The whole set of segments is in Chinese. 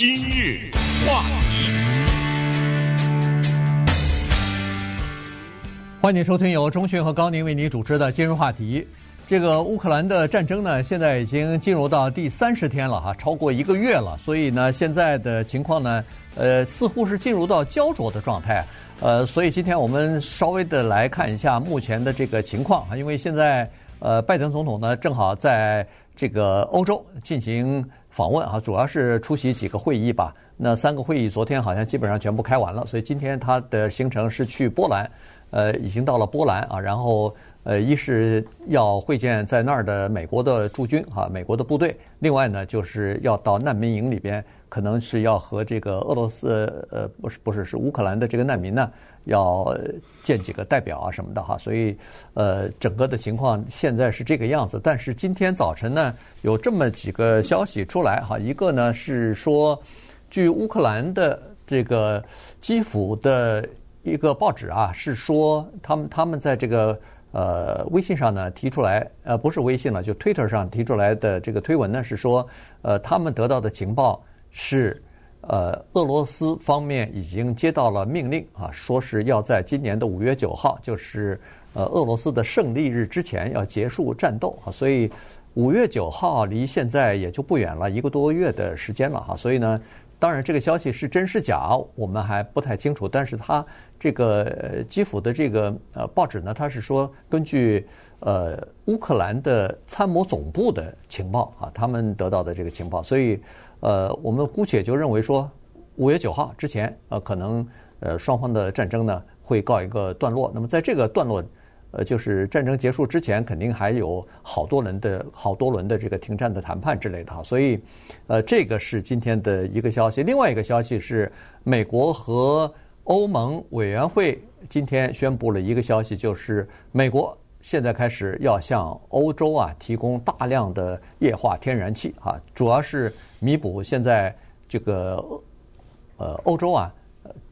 今日话题，欢迎收听由钟迅和高宁为您主持的今日话题。这个乌克兰的战争呢，现在已经进入到第三十天了哈，超过一个月了。所以呢，现在的情况呢，呃，似乎是进入到胶着的状态。呃，所以今天我们稍微的来看一下目前的这个情况啊，因为现在呃，拜登总统呢正好在这个欧洲进行。访问啊，主要是出席几个会议吧。那三个会议昨天好像基本上全部开完了，所以今天他的行程是去波兰，呃，已经到了波兰啊。然后呃，一是要会见在那儿的美国的驻军啊，美国的部队；另外呢，就是要到难民营里边，可能是要和这个俄罗斯呃，不是不是是乌克兰的这个难民呢。要见几个代表啊什么的哈，所以呃，整个的情况现在是这个样子。但是今天早晨呢，有这么几个消息出来哈，一个呢是说，据乌克兰的这个基辅的一个报纸啊，是说他们他们在这个呃微信上呢提出来，呃不是微信了，就 Twitter 上提出来的这个推文呢是说，呃他们得到的情报是。呃，俄罗斯方面已经接到了命令啊，说是要在今年的五月九号，就是呃俄罗斯的胜利日之前要结束战斗啊，所以五月九号离现在也就不远了，一个多月的时间了哈。所以呢，当然这个消息是真是假，我们还不太清楚。但是它这个基辅的这个呃报纸呢，它是说根据呃乌克兰的参谋总部的情报啊，他们得到的这个情报，所以。呃，我们姑且就认为说，五月九号之前，呃，可能呃双方的战争呢会告一个段落。那么在这个段落，呃，就是战争结束之前，肯定还有好多轮的好多轮的这个停战的谈判之类的哈。所以，呃，这个是今天的一个消息。另外一个消息是，美国和欧盟委员会今天宣布了一个消息，就是美国现在开始要向欧洲啊提供大量的液化天然气啊，主要是。弥补现在这个呃欧洲啊，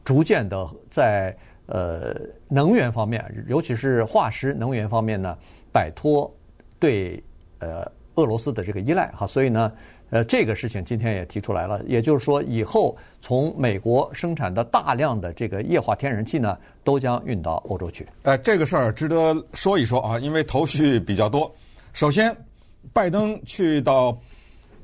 逐渐的在呃能源方面，尤其是化石能源方面呢，摆脱对呃俄罗斯的这个依赖哈，所以呢，呃这个事情今天也提出来了，也就是说以后从美国生产的大量的这个液化天然气呢，都将运到欧洲去。呃，这个事儿值得说一说啊，因为头绪比较多。首先，拜登去到。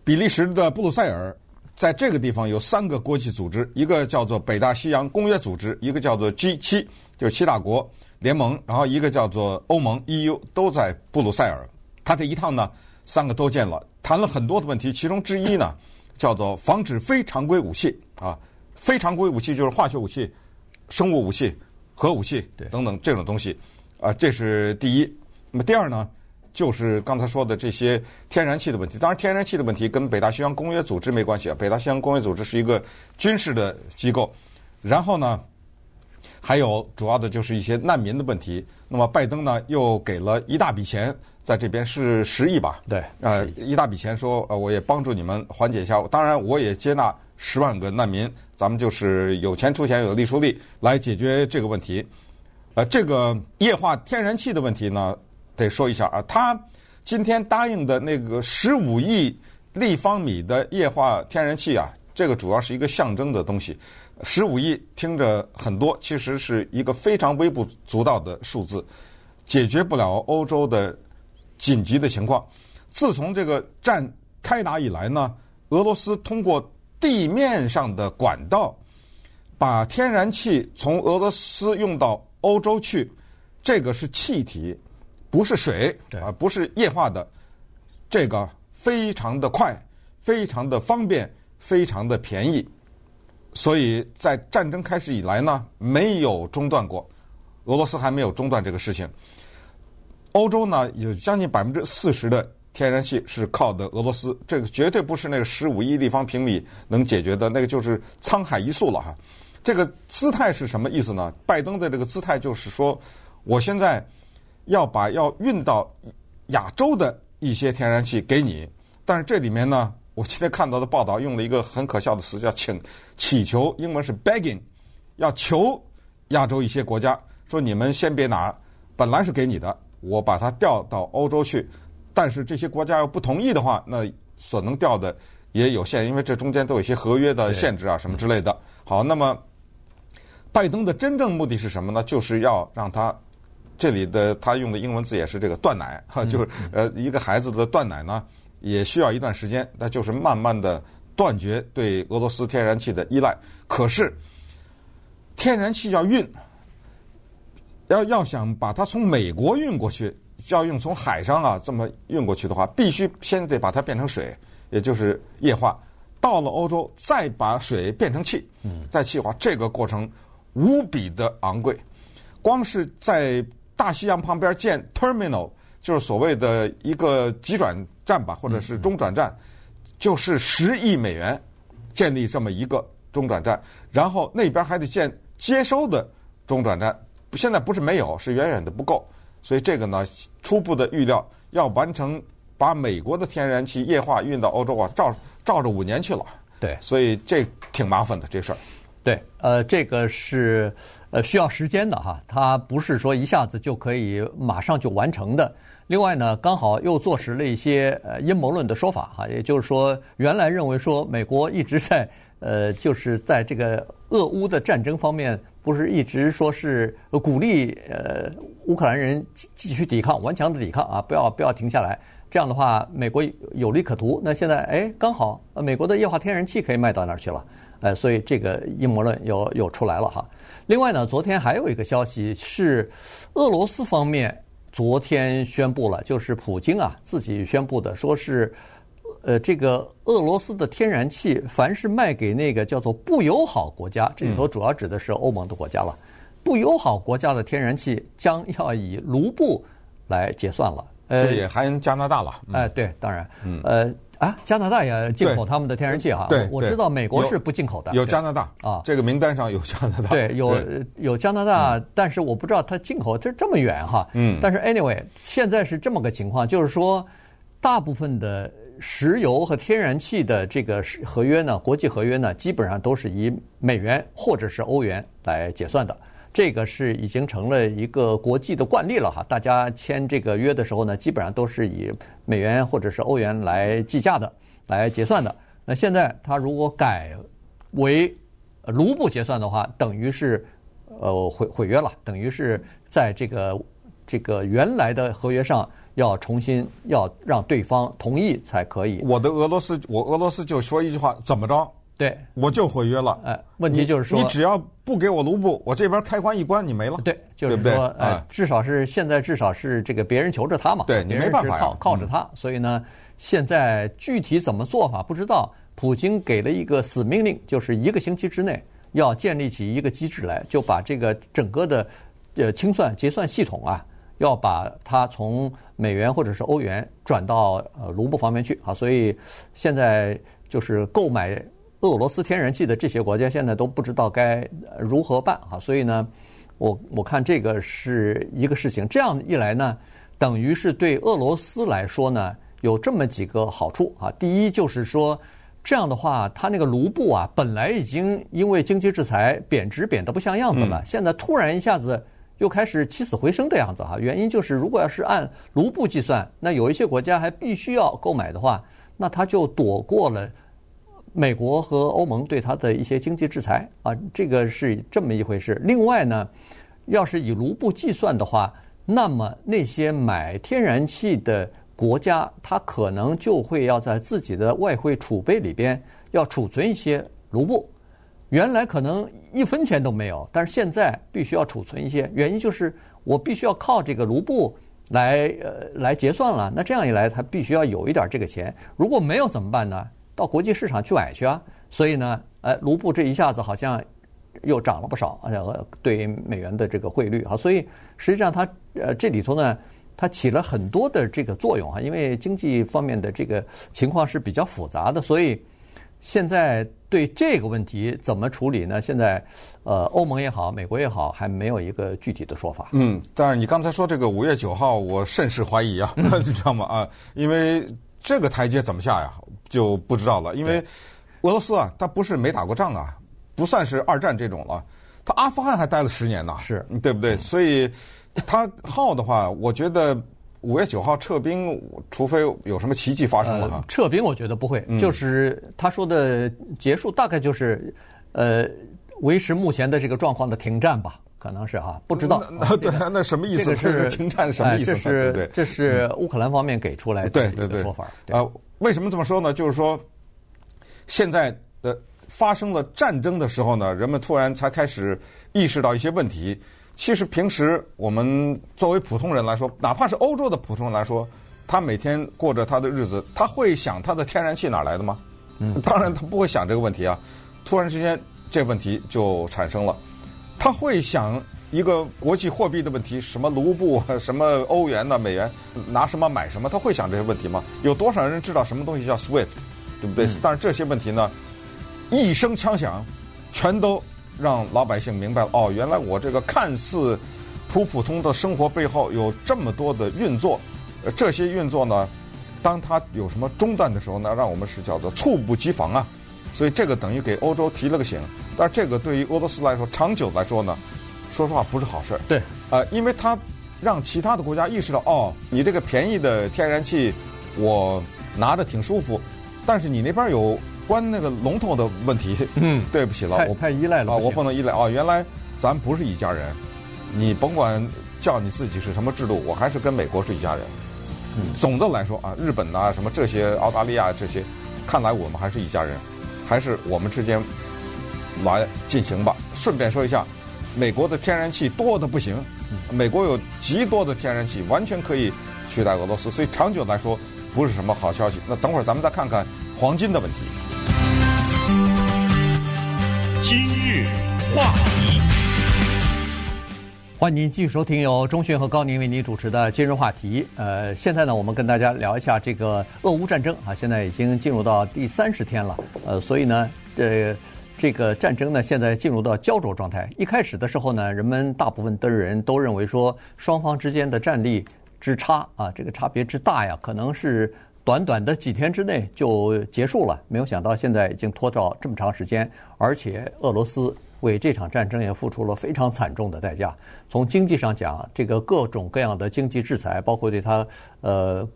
比利时的布鲁塞尔，在这个地方有三个国际组织，一个叫做北大西洋公约组织，一个叫做 G 七，就是七大国联盟，然后一个叫做欧盟 EU，都在布鲁塞尔。他这一趟呢，三个都见了，谈了很多的问题，其中之一呢，叫做防止非常规武器啊，非常规武器就是化学武器、生物武器、核武器等等这种东西啊，这是第一。那么第二呢？就是刚才说的这些天然气的问题，当然天然气的问题跟北大西洋公约组织没关系啊。北大西洋公约组织是一个军事的机构，然后呢，还有主要的就是一些难民的问题。那么拜登呢又给了一大笔钱，在这边是十亿吧？对，呃，一大笔钱说呃我也帮助你们缓解一下，当然我也接纳十万个难民，咱们就是有钱出钱，有力出力来解决这个问题。呃，这个液化天然气的问题呢？得说一下啊，他今天答应的那个十五亿立方米的液化天然气啊，这个主要是一个象征的东西。十五亿听着很多，其实是一个非常微不足道的数字，解决不了欧洲的紧急的情况。自从这个战开打以来呢，俄罗斯通过地面上的管道把天然气从俄罗斯用到欧洲去，这个是气体。不是水啊，不是液化的，这个非常的快，非常的方便，非常的便宜，所以在战争开始以来呢，没有中断过，俄罗斯还没有中断这个事情。欧洲呢，有将近百分之四十的天然气是靠的俄罗斯，这个绝对不是那个十五亿立方平米能解决的，那个就是沧海一粟了哈。这个姿态是什么意思呢？拜登的这个姿态就是说，我现在。要把要运到亚洲的一些天然气给你，但是这里面呢，我今天看到的报道用了一个很可笑的词，叫请祈求，英文是 begging，要求亚洲一些国家说，你们先别拿，本来是给你的，我把它调到欧洲去，但是这些国家要不同意的话，那所能调的也有限，因为这中间都有一些合约的限制啊，什么之类的。好，那么拜登的真正目的是什么呢？就是要让他这里的他用的英文字也是这个断奶 哈，就是呃一个孩子的断奶呢，也需要一段时间，那就是慢慢的断绝对俄罗斯天然气的依赖。可是天然气要运，要要想把它从美国运过去，要用从海上啊这么运过去的话，必须先得把它变成水。也就是液化，到了欧洲再把水变成气，再气化，这个过程无比的昂贵。光是在大西洋旁边建 terminal，就是所谓的一个急转站吧，或者是中转站，就是十亿美元建立这么一个中转站，然后那边还得建接收的中转站。现在不是没有，是远远的不够。所以这个呢，初步的预料要完成。把美国的天然气液化运到欧洲啊，照照着五年去了。对，所以这挺麻烦的这事儿。对，呃，这个是呃需要时间的哈，它不是说一下子就可以马上就完成的。另外呢，刚好又坐实了一些呃阴谋论的说法哈，也就是说，原来认为说美国一直在呃就是在这个俄乌的战争方面，不是一直说是鼓励呃乌克兰人继继续抵抗，顽强的抵抗啊，不要不要停下来。这样的话，美国有利可图。那现在，哎，刚好，美国的液化天然气可以卖到那儿去了，哎，所以这个阴谋论又又出来了哈。另外呢，昨天还有一个消息是，俄罗斯方面昨天宣布了，就是普京啊自己宣布的，说是，呃，这个俄罗斯的天然气，凡是卖给那个叫做不友好国家，这里头主要指的是欧盟的国家了，不友好国家的天然气将要以卢布来结算了。呃这也含加拿大了。哎，对，当然，呃啊，加拿大也进口他们的天然气哈。对，我知道美国是不进口的。有加拿大啊，这个名单上有加拿大。对，有有加拿大，但是我不知道它进口这这么远哈。嗯。但是 anyway，现在是这么个情况，就是说，大部分的石油和天然气的这个合约呢，国际合约呢，基本上都是以美元或者是欧元来结算的。这个是已经成了一个国际的惯例了哈，大家签这个约的时候呢，基本上都是以美元或者是欧元来计价的，来结算的。那现在他如果改为卢布结算的话，等于是呃毁毁约了，等于是在这个这个原来的合约上要重新要让对方同意才可以。我的俄罗斯，我俄罗斯就说一句话，怎么着？对，我就毁约了。哎，问题就是说，你只要不给我卢布，我这边开关一关，你没了。对，就是说，哎，至少是现在，至少是这个别人求着他嘛。对，你没办法靠靠着他，所以呢，现在具体怎么做法不知道。普京给了一个死命令，就是一个星期之内要建立起一个机制来，就把这个整个的呃清算结算系统啊，要把它从美元或者是欧元转到呃卢布方面去啊。所以现在就是购买。俄罗斯天然气的这些国家现在都不知道该如何办啊，所以呢，我我看这个是一个事情。这样一来呢，等于是对俄罗斯来说呢，有这么几个好处啊。第一就是说，这样的话，它那个卢布啊，本来已经因为经济制裁贬值贬得不像样子了，现在突然一下子又开始起死回生的样子哈。原因就是，如果要是按卢布计算，那有一些国家还必须要购买的话，那它就躲过了。美国和欧盟对它的一些经济制裁啊，这个是这么一回事。另外呢，要是以卢布计算的话，那么那些买天然气的国家，它可能就会要在自己的外汇储备里边要储存一些卢布。原来可能一分钱都没有，但是现在必须要储存一些，原因就是我必须要靠这个卢布来呃来结算了。那这样一来，它必须要有一点这个钱。如果没有怎么办呢？到国际市场去买去啊，所以呢，呃，卢布这一下子好像又涨了不少，而且对美元的这个汇率啊，所以实际上它呃这里头呢，它起了很多的这个作用啊，因为经济方面的这个情况是比较复杂的，所以现在对这个问题怎么处理呢？现在呃，欧盟也好，美国也好，还没有一个具体的说法。嗯，但是你刚才说这个五月九号，我甚是怀疑啊，你知道吗？啊，因为这个台阶怎么下呀？就不知道了，因为俄罗斯啊，他不是没打过仗啊，不算是二战这种了。他阿富汗还待了十年呢，是对不对？所以他耗的话，我觉得五月九号撤兵，除非有什么奇迹发生了哈、呃。撤兵我觉得不会，嗯、就是他说的结束大概就是，呃，维持目前的这个状况的停战吧，可能是哈，不知道。那、啊、对，那什么意思？这是 停战什么意思？这是对，这是乌克兰方面给出来的对对对说法。啊、呃，为什么这么说呢？就是说，现在的发生了战争的时候呢，人们突然才开始意识到一些问题。其实平时我们作为普通人来说，哪怕是欧洲的普通人来说，他每天过着他的日子，他会想他的天然气哪来的吗？嗯，当然他不会想这个问题啊。突然之间，这问题就产生了。他会想一个国际货币的问题，什么卢布、什么欧元呢、美元，拿什么买什么？他会想这些问题吗？有多少人知道什么东西叫 SWIFT，对不对？嗯，但是这些问题呢，一声枪响，全都。让老百姓明白了哦，原来我这个看似普普通的生活背后有这么多的运作，呃，这些运作呢，当它有什么中断的时候呢，让我们是叫做猝不及防啊。所以这个等于给欧洲提了个醒，但是这个对于俄罗斯来说，长久来说呢，说实话不是好事儿。对，呃，因为它让其他的国家意识到哦，你这个便宜的天然气我拿着挺舒服，但是你那边有。关那个龙头的问题，嗯，对不起了，我太依赖了啊，我不能依赖啊。原来咱不是一家人，你甭管叫你自己是什么制度，我还是跟美国是一家人。嗯，总的来说啊，日本呐，什么这些澳大利亚这些，看来我们还是一家人，还是我们之间来进行吧。顺便说一下，美国的天然气多的不行，美国有极多的天然气，完全可以取代俄罗斯，所以长久来说不是什么好消息。那等会儿咱们再看看黄金的问题。今日话题，欢迎您继续收听由钟迅和高宁为您主持的今日话题。呃，现在呢，我们跟大家聊一下这个俄乌战争啊，现在已经进入到第三十天了。呃，所以呢，这这个战争呢，现在进入到胶着状态。一开始的时候呢，人们大部分的人都认为说，双方之间的战力之差啊，这个差别之大呀，可能是。短短的几天之内就结束了，没有想到现在已经拖到这么长时间，而且俄罗斯为这场战争也付出了非常惨重的代价。从经济上讲，这个各种各样的经济制裁，包括对他呃。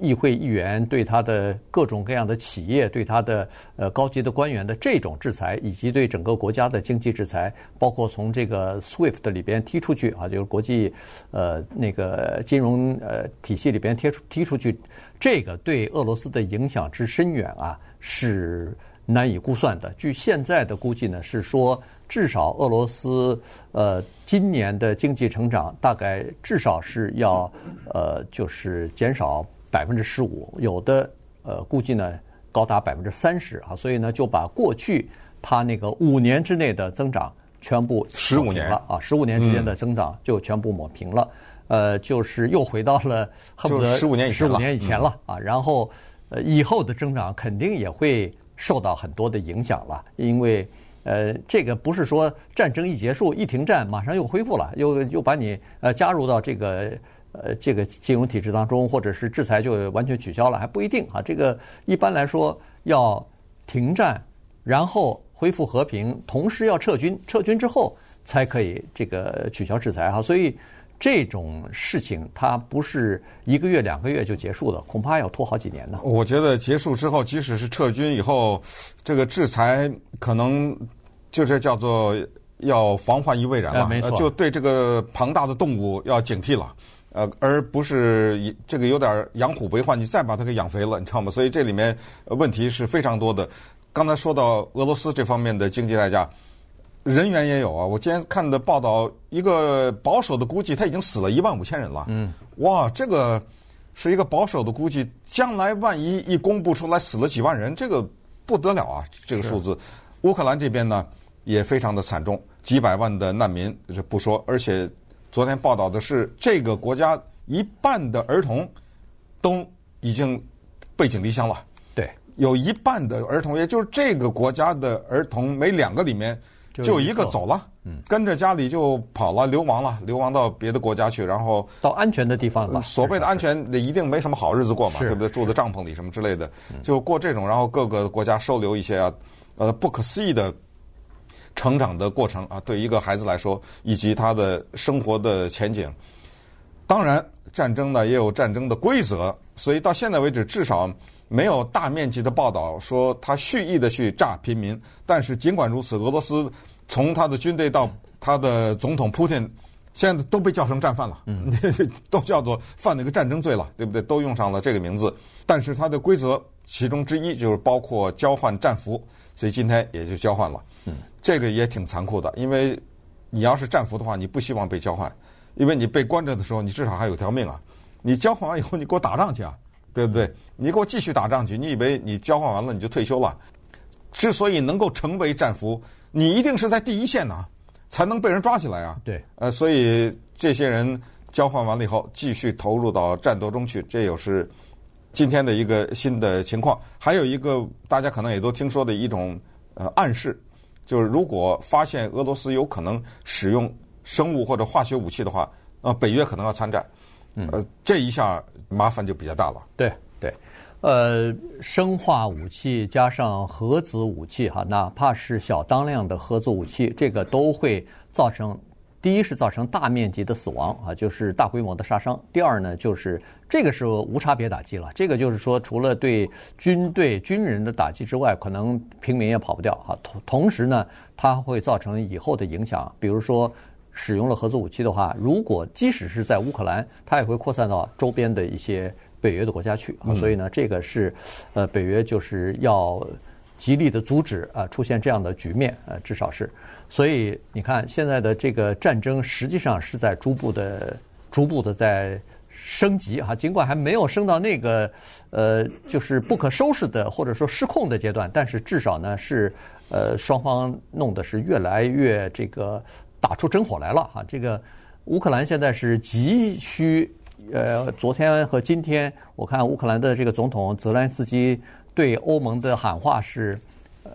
议会议员对他的各种各样的企业，对他的呃高级的官员的这种制裁，以及对整个国家的经济制裁，包括从这个 SWIFT 里边踢出去啊，就是国际呃那个金融呃体系里边踢出踢出去，这个对俄罗斯的影响之深远啊，是难以估算的。据现在的估计呢，是说至少俄罗斯呃今年的经济成长大概至少是要呃就是减少。百分之十五，有的呃估计呢高达百分之三十啊，所以呢就把过去它那个五年之内的增长全部十五年了啊，十五年之间的增长就全部抹平了，嗯、呃，就是又回到了恨不得十五年十五年以前了啊，然后呃以后的增长肯定也会受到很多的影响了，因为呃这个不是说战争一结束一停战马上又恢复了，又又把你呃加入到这个。呃，这个金融体制当中，或者是制裁就完全取消了，还不一定啊。这个一般来说要停战，然后恢复和平，同时要撤军，撤军之后才可以这个取消制裁哈。所以这种事情它不是一个月两个月就结束的，恐怕要拖好几年呢。我觉得结束之后，即使是撤军以后，这个制裁可能就是叫做要防患于未然了，哎，没错，就对这个庞大的动物要警惕了。呃，而不是这个有点养虎为患，你再把它给养肥了，你知道吗？所以这里面问题是非常多的。刚才说到俄罗斯这方面的经济代价，人员也有啊。我今天看的报道，一个保守的估计，他已经死了一万五千人了。嗯，哇，这个是一个保守的估计，将来万一一公布出来死了几万人，这个不得了啊！这个数字，乌克兰这边呢也非常的惨重，几百万的难民这不说，而且。昨天报道的是，这个国家一半的儿童都已经背井离乡了。对，有一半的儿童，也就是这个国家的儿童，每两个里面就一个走了，嗯，跟着家里就跑了，流亡了，流亡到别的国家去，然后到安全的地方了。所谓的安全，那一定没什么好日子过嘛，对不对？住在帐篷里什么之类的，就过这种，然后各个国家收留一些啊，呃，不可思议的。成长的过程啊，对一个孩子来说，以及他的生活的前景，当然，战争呢也有战争的规则，所以到现在为止，至少没有大面积的报道说他蓄意的去炸平民。但是尽管如此，俄罗斯从他的军队到他的总统普京，现在都被叫成战犯了，嗯，都叫做犯那个战争罪了，对不对？都用上了这个名字。但是它的规则其中之一就是包括交换战俘，所以今天也就交换了。嗯，这个也挺残酷的，因为你要是战俘的话，你不希望被交换。因为你被关着的时候，你至少还有条命啊！你交换完以后，你给我打仗去啊，对不对？你给我继续打仗去。你以为你交换完了你就退休了？之所以能够成为战俘，你一定是在第一线呐，才能被人抓起来啊。对，呃，所以这些人交换完了以后，继续投入到战斗中去，这又是今天的一个新的情况。还有一个大家可能也都听说的一种呃暗示，就是如果发现俄罗斯有可能使用。生物或者化学武器的话，呃，北约可能要参战，呃，这一下麻烦就比较大了。对对，呃，生化武器加上核子武器哈，哪怕是小当量的核子武器，这个都会造成第一是造成大面积的死亡啊，就是大规模的杀伤；第二呢，就是这个是无差别打击了，这个就是说除了对军队军人的打击之外，可能平民也跑不掉啊。同同时呢，它会造成以后的影响，比如说。使用了核子武器的话，如果即使是在乌克兰，它也会扩散到周边的一些北约的国家去。啊、所以呢，这个是呃，北约就是要极力的阻止啊出现这样的局面，呃，至少是。所以你看，现在的这个战争实际上是在逐步的、逐步的在升级哈，尽管还没有升到那个呃，就是不可收拾的或者说失控的阶段，但是至少呢是呃，双方弄得是越来越这个。打出真火来了哈！这个乌克兰现在是急需，呃，昨天和今天，我看乌克兰的这个总统泽连斯基对欧盟的喊话是，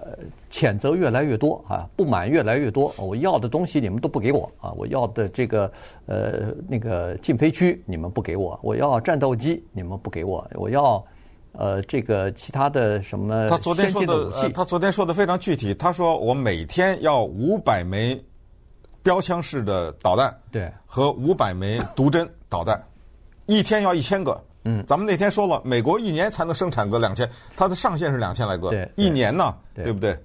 呃，谴责越来越多啊，不满越来越多。我要的东西你们都不给我啊！我要的这个呃那个禁飞区你们不给我，我要战斗机你们不给我，我要呃这个其他的什么先进的武器。他昨天说的非常具体，他说我每天要五百枚。标枪式的导弹，对，和五百枚毒针导弹，一天要一千个。嗯，咱们那天说了，美国一年才能生产个两千，它的上限是两千来个，对，一年呢，对，对不对？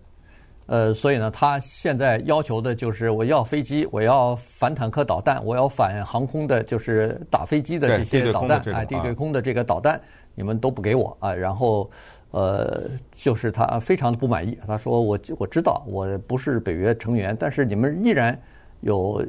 呃，所以呢，他现在要求的就是我要飞机，我要反坦克导弹，我要反航空的，就是打飞机的这些导弹，哎，地对空的这个导弹，你们都不给我啊。然后，呃，就是他非常的不满意，他说我我知道我不是北约成员，但是你们依然。有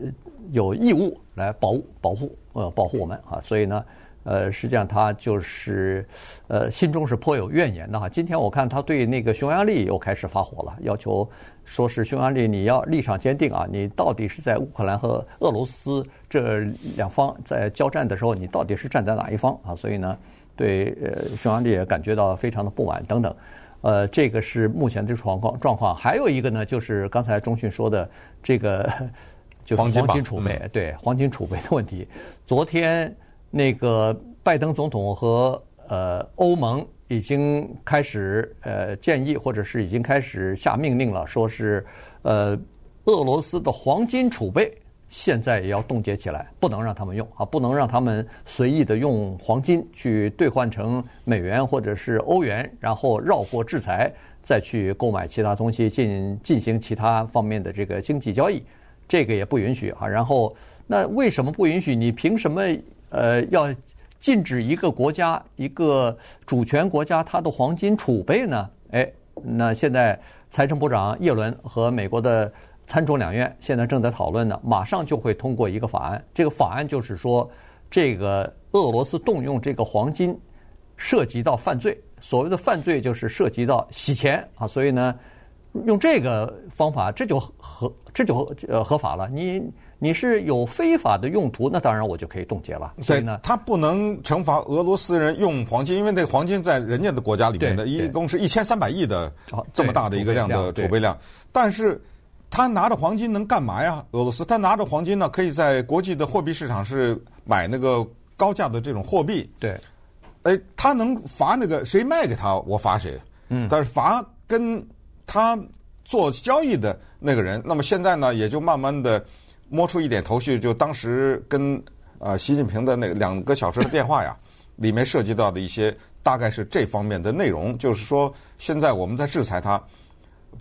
有义务来保护保护呃保护我们啊，所以呢，呃，实际上他就是呃心中是颇有怨言的哈。今天我看他对那个匈牙利又开始发火了，要求说是匈牙利你要立场坚定啊，你到底是在乌克兰和俄罗斯这两方在交战的时候，你到底是站在哪一方啊？所以呢，对呃匈牙利也感觉到非常的不满等等。呃，这个是目前的状况状况。还有一个呢，就是刚才中讯说的这个。就是黄金储备，嗯、对黄金储备的问题。昨天那个拜登总统和呃欧盟已经开始呃建议，或者是已经开始下命令了，说是呃俄罗斯的黄金储备现在也要冻结起来，不能让他们用啊，不能让他们随意的用黄金去兑换成美元或者是欧元，然后绕过制裁再去购买其他东西进进行其他方面的这个经济交易。这个也不允许啊，然后那为什么不允许？你凭什么呃要禁止一个国家一个主权国家它的黄金储备呢？哎，那现在财政部长叶伦和美国的参众两院现在正在讨论呢，马上就会通过一个法案。这个法案就是说，这个俄罗斯动用这个黄金涉及到犯罪，所谓的犯罪就是涉及到洗钱啊，所以呢。用这个方法，这就合，这就呃合法了。你你是有非法的用途，那当然我就可以冻结了。所以呢，他不能惩罚俄罗斯人用黄金，因为那黄金在人家的国家里面的一共是一千三百亿的这么大的一个量的储备量。但是，他拿着黄金能干嘛呀？俄罗斯他拿着黄金呢，可以在国际的货币市场是买那个高价的这种货币。对，哎，他能罚那个谁卖给他，我罚谁。嗯，但是罚跟。他做交易的那个人，那么现在呢，也就慢慢的摸出一点头绪。就当时跟呃习近平的那两个小时的电话呀，里面涉及到的一些大概是这方面的内容，就是说现在我们在制裁他，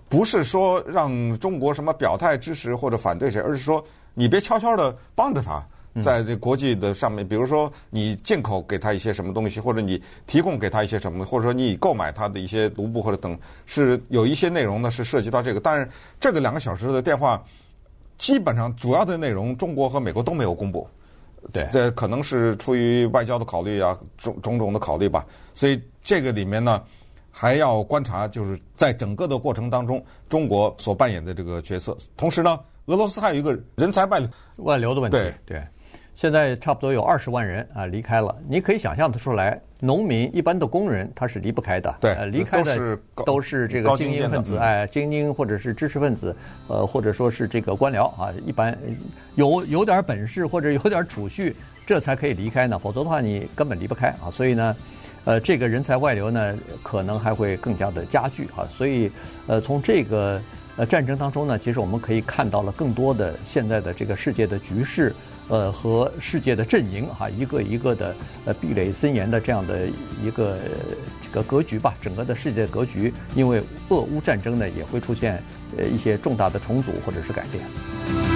不是说让中国什么表态支持或者反对谁，而是说你别悄悄的帮着他。在这国际的上面，比如说你进口给他一些什么东西，或者你提供给他一些什么，或者说你购买他的一些卢布或者等，是有一些内容呢是涉及到这个。但是这个两个小时的电话，基本上主要的内容中国和美国都没有公布。对，这可能是出于外交的考虑啊，种种种的考虑吧。所以这个里面呢，还要观察，就是在整个的过程当中，中国所扮演的这个角色。同时呢，俄罗斯还有一个人才外流外流的问题。对对。现在差不多有二十万人啊离开了，你可以想象得出来，农民一般的工人他是离不开的，对，呃、离开的都是这个精英分子，哎，精英或者是知识分子，呃，或者说是这个官僚啊，一般有有点本事或者有点储蓄，这才可以离开呢，否则的话你根本离不开啊。所以呢，呃，这个人才外流呢，可能还会更加的加剧啊。所以，呃，从这个呃战争当中呢，其实我们可以看到了更多的现在的这个世界的局势。呃，和世界的阵营哈，一个一个的呃壁垒森严的这样的一个这个格局吧，整个的世界格局，因为俄乌战争呢，也会出现呃一些重大的重组或者是改变。